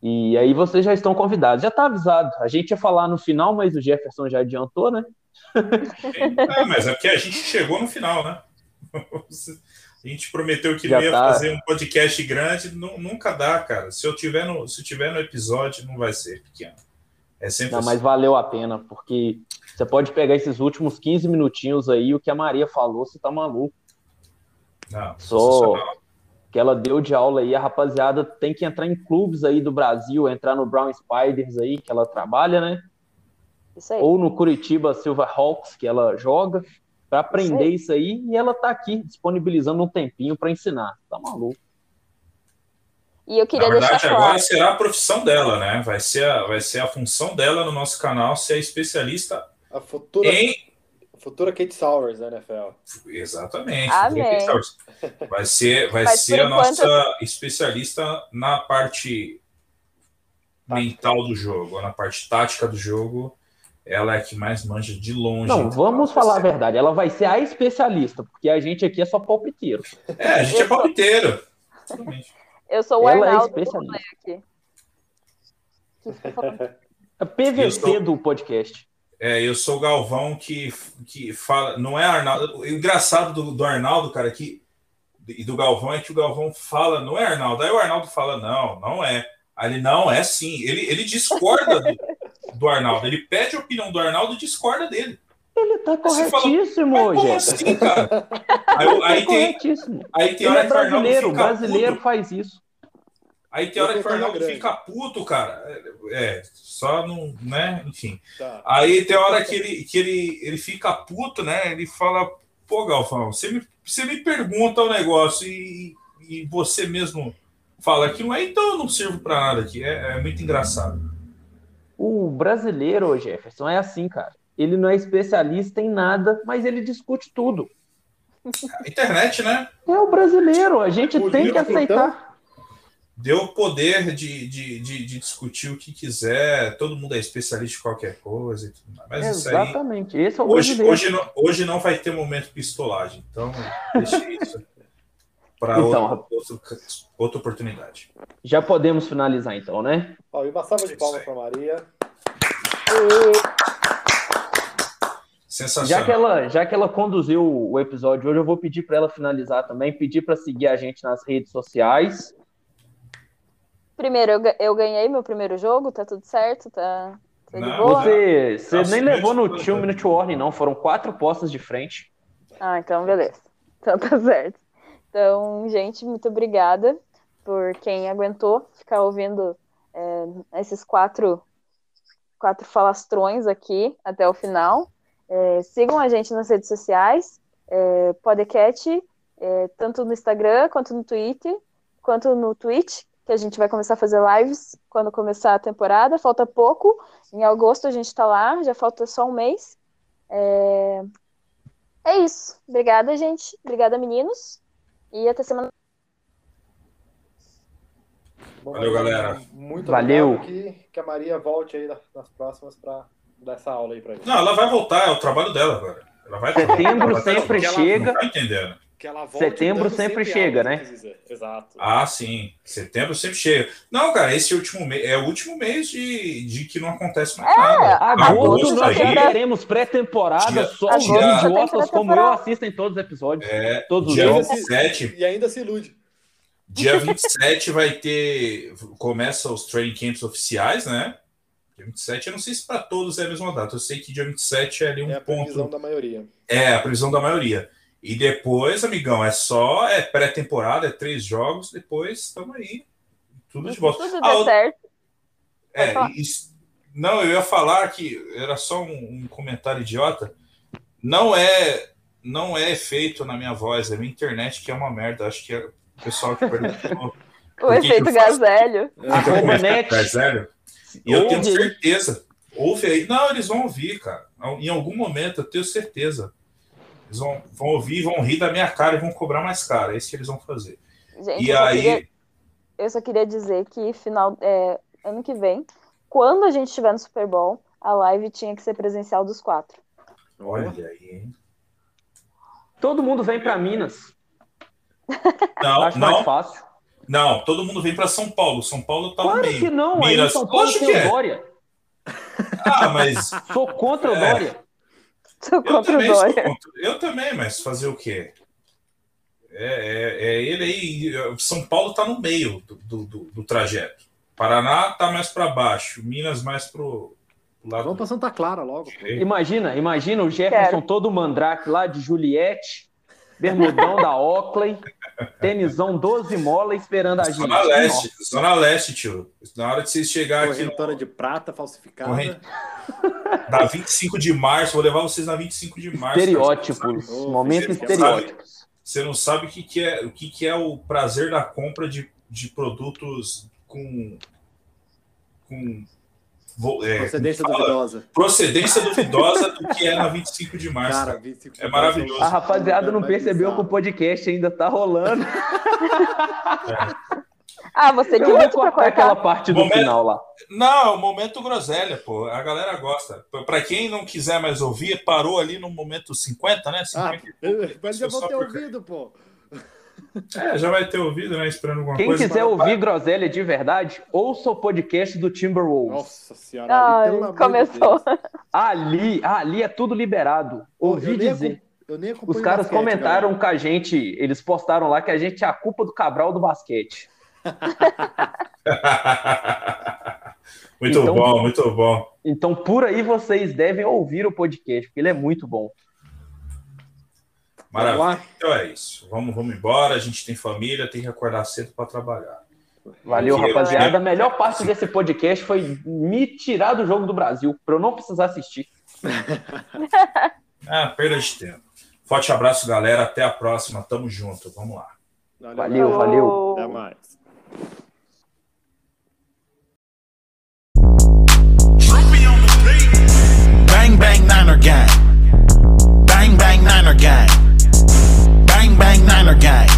E aí vocês já estão convidados. Já está avisado. A gente ia falar no final, mas o Jefferson já adiantou, né? É, mas é porque a gente chegou no final, né? A gente prometeu que ia tá. fazer um podcast grande, nunca dá, cara. Se eu tiver no, se tiver no episódio, não vai ser pequeno. É sempre Não, assim. mas valeu a pena, porque você pode pegar esses últimos 15 minutinhos aí, o que a Maria falou, você tá maluco. Não, Só que ela deu de aula aí, a rapaziada tem que entrar em clubes aí do Brasil, entrar no Brown Spiders aí, que ela trabalha, né? ou no Curitiba Silverhawks, que ela joga, para aprender isso aí. isso aí, e ela tá aqui disponibilizando um tempinho para ensinar. Tá maluco. E eu queria Na verdade, deixar agora claro. será a profissão dela, né? Vai ser, a, vai ser a função dela no nosso canal ser a especialista a futura, em. A futura Kate Sowers da NFL. Exatamente. Amém. Vai ser, vai ser a enquanto... nossa especialista na parte mental do jogo, na parte tática do jogo ela é a que mais manja de longe. Não, vamos falar a verdade. Ela vai ser a especialista, porque a gente aqui é só palpiteiro. É, a gente é palpiteiro. Eu sou o ela é Arnaldo é especialista. aqui. A PVC sou... do podcast. É, eu sou o Galvão que, que fala. Não é Arnaldo. O engraçado do, do Arnaldo, cara, que, e do Galvão é que o Galvão fala, não é Arnaldo. Aí o Arnaldo fala, não, não é. Aí ele, não, é sim. Ele, ele discorda do, do Arnaldo. Ele pede a opinião do Arnaldo e discorda dele. Ele tá corretíssimo, fala, como assim, cara? Aí, aí, tá tem, aí tem ele é brasileiro, fica brasileiro puto. faz isso. Aí tem Eu hora que o Arnaldo grande. fica puto, cara. É, só não, né? Enfim. Tá. Aí tem hora que ele, que ele, ele fica puto, né? Ele fala, pô, Galvão, você me, você me pergunta o negócio e, e você mesmo fala que não é, então eu não sirvo pra nada aqui. É, é muito engraçado. O brasileiro, Jefferson, é assim, cara. Ele não é especialista em nada, mas ele discute tudo. A internet, né? É o brasileiro, a gente O tem que aceitar. Deu o poder de, de, de, de discutir o que quiser, todo mundo é especialista em qualquer coisa e tudo mais. Mas isso aí. Exatamente, esse é o Hoje, brasileiro. hoje, não, hoje não vai ter momento pistolagem, então deixa isso para Então, outra, outra oportunidade. Já podemos finalizar então, né? Ó, e uma salva de Isso palmas pra Maria. Sensacional. Já que ela, já que ela conduziu o episódio hoje, eu vou pedir para ela finalizar também, pedir para seguir a gente nas redes sociais. Primeiro, eu, eu ganhei meu primeiro jogo, tá tudo certo, tá, tá Não. Você, você nem levou no Two. Minute Warning, não. Foram quatro postas de frente. Ah, então beleza. Então tá certo. Então, gente, muito obrigada por quem aguentou ficar ouvindo é, esses quatro, quatro falastrões aqui até o final. É, sigam a gente nas redes sociais, é, Podcast, é, tanto no Instagram, quanto no Twitter, quanto no Twitch, que a gente vai começar a fazer lives quando começar a temporada. Falta pouco. Em agosto a gente tá lá, já falta só um mês. É, é isso. Obrigada, gente. Obrigada, meninos. E até semana. Bom, Valeu, galera. Muito Valeu. obrigado. Que, que a Maria volte aí na- nas próximas para dar essa aula aí pra gente. Não, ela vai voltar, é o trabalho dela agora. Ela vai Setembro ela vai- sempre ela- chega. Não tá entendendo. Que ela volte Setembro dando sempre chega, né? Exato. Ah, sim. Setembro sempre chega. Não, cara, esse último mês é o último mês de, de que não acontece mais nada. Agosto nós aí, já teremos pré-temporada, Dia- só os idiotas como eu assistem todos os episódios. É, Todos os dia jogos. 27, E ainda se ilude. dia 27 vai ter. Começa os training camps oficiais, né? Dia 27, eu não sei se para todos é a mesma data. Eu sei que dia 27 é ali um É a ponto. previsão da maioria. É, a previsão da maioria. E depois, amigão, é só é pré-temporada, é três jogos, depois estamos aí. Tudo de volta. Tudo Ah, outra- certo. É, isso- não, eu ia falar que era só um, um comentário idiota. Não é, não é efeito na minha voz, é minha internet que é uma merda. Acho que é o pessoal que perguntou. O efeito eu faço? Gazélio. Arroba net. É sério? E eu tenho certeza. Ouve aí. Não, eles vão ouvir, cara. Em algum momento, eu tenho certeza. Eles vão, vão ouvir, vão rir da minha cara e vão cobrar mais caro. É isso que eles vão fazer. Gente, E eu, só aí. queria, eu só queria dizer que final, é, ano que vem, quando a gente estiver no Super Bowl, a live tinha que ser presencial dos quatro. Olha aí, hein? Todo mundo vem para Minas. Não, Acho mais não, fácil. não. Todo mundo vem para São Paulo. São Paulo tá no Claro meio. que não, aí Minas, São Paulo tem que o é. Dória. Ah, mas Sou contra o É. Dória. Eu contra o também, sou Dória. contra. eu também, mas fazer o quê? É, é- é ele aí. São Paulo tá no meio do, do, do- do trajeto. Paraná tá mais para baixo, Minas mais pro. Vamos pra Santa Clara logo. pô. Imagina, imagina o Jefferson Quero. todo mandrake lá de Juliette, bermudão da Oakley, tenisão 12 mola esperando a gente. Zona Leste, Zona Leste, tio. Na hora de vocês chegar aqui Correntora de prata falsificada. Corrente. na 25 de março, vou levar vocês na 25 de março. Estereótipos, Ô, momento estereótipos. Você não sabe o que, que é o que, que é o prazer da compra de, de produtos com com é, Procedência fala? duvidosa. procedência duvidosa do que é na 25 de março. Cara, cara. 25 É maravilhoso. A rapaziada não percebeu que o podcast ainda tá rolando. Ah, você Eu que vou muito pra cortar aquela parte do Momento- final lá. Não, é o momento groselha, pô. A galera gosta. Pra- Pra quem não quiser mais ouvir, parou ali no momento 50, né? Ah, 50 e pouco. mas já Só vou ter ouvido, pô. É, já vai ter ouvido, né? Esperando alguma Quem coisa. quiser ouvir groselha de verdade, ouça o podcast do Timberwolves. Nossa senhora, ali, pelo de começou. Ali, ali é tudo liberado. Ouvi eu dizer. Eu nem acompanho Os caras basquete, comentaram galera. com a gente, eles postaram lá que a gente é a culpa do Cabral do basquete. muito Então- bom, muito bom. Então, por aí vocês devem ouvir o podcast, porque ele é muito bom. Maravilha. Então é isso. Vamos, vamos embora. A gente tem família, tem que acordar cedo para trabalhar. Valeu, rapaziada. Eu... A melhor parte desse podcast foi me tirar do jogo do Brasil, para eu não precisar assistir. ah, perda de tempo. Forte abraço, galera. Até a próxima. Tamo junto. Vamos lá. Valeu, valeu. valeu. Até mais. Bang, bang, Niner Gang. Bang, bang, Niner Gang. Niner gang.